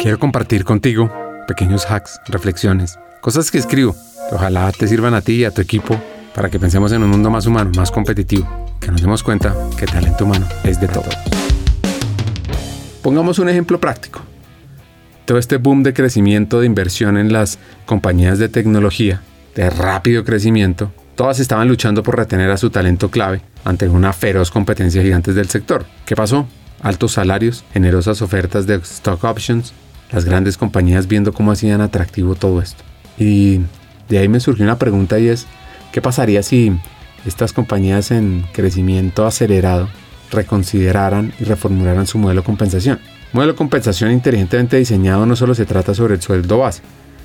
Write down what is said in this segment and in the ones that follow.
Quiero compartir contigo pequeños hacks, reflexiones, cosas que escribo que ojalá te sirvan a ti y a tu equipo para que pensemos en un mundo más humano, más competitivo, que nos demos cuenta que el talento humano es de todos. Pongamos un ejemplo práctico. Todo este boom de crecimiento de inversión en las compañías de tecnología, de rápido crecimiento, todas estaban luchando por retener a su talento clave ante una feroz competencia gigantes del sector. ¿Qué pasó? Altos salarios, generosas ofertas de stock options, las grandes compañías viendo cómo hacían atractivo todo esto. Y de ahí me surgió una pregunta y es, ¿qué pasaría si estas compañías en crecimiento acelerado reconsideraran y reformularan su modelo de compensación? Modelo de compensación inteligentemente diseñado no solo se trata sobre el sueldo base,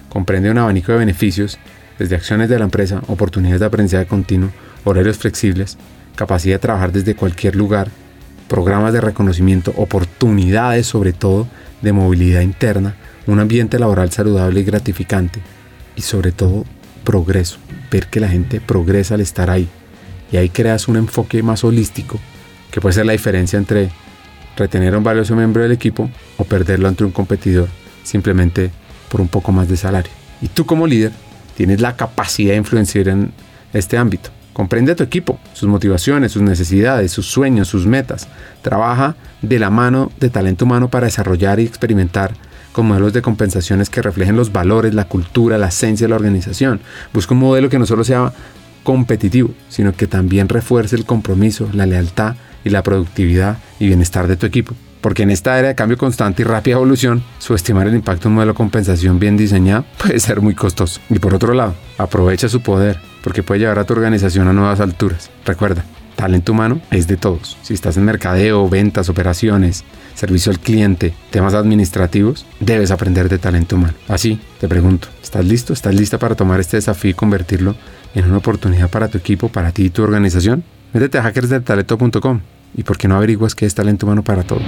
comprende un abanico de beneficios, desde acciones de la empresa, oportunidades de aprendizaje continuo, horarios flexibles, capacidad de trabajar desde cualquier lugar, programas de reconocimiento, oportunidades sobre todo de movilidad interna, un ambiente laboral saludable y gratificante y sobre todo progreso, ver que la gente progresa al estar ahí. Y ahí creas un enfoque más holístico que puede ser la diferencia entre retener a un valioso miembro del equipo o perderlo ante un competidor simplemente por un poco más de salario. Y tú como líder tienes la capacidad de influenciar en este ámbito. Comprende a tu equipo, sus motivaciones, sus necesidades, sus sueños, sus metas. Trabaja de la mano de talento humano para desarrollar y experimentar con modelos de compensaciones que reflejen los valores, la cultura, la esencia de la organización. Busca un modelo que no solo sea competitivo, sino que también refuerce el compromiso, la lealtad y la productividad y bienestar de tu equipo. Porque en esta era de cambio constante y rápida evolución, subestimar el impacto de un modelo de compensación bien diseñado puede ser muy costoso. Y por otro lado, aprovecha su poder, porque puede llevar a tu organización a nuevas alturas. Recuerda, talento humano es de todos. Si estás en mercadeo, ventas, operaciones, servicio al cliente, temas administrativos, debes aprender de talento humano. Así, te pregunto, ¿estás listo? ¿Estás lista para tomar este desafío y convertirlo en una oportunidad para tu equipo, para ti y tu organización? Métete a hackersdeltalento.com y por qué no averiguas qué es talento humano para todos.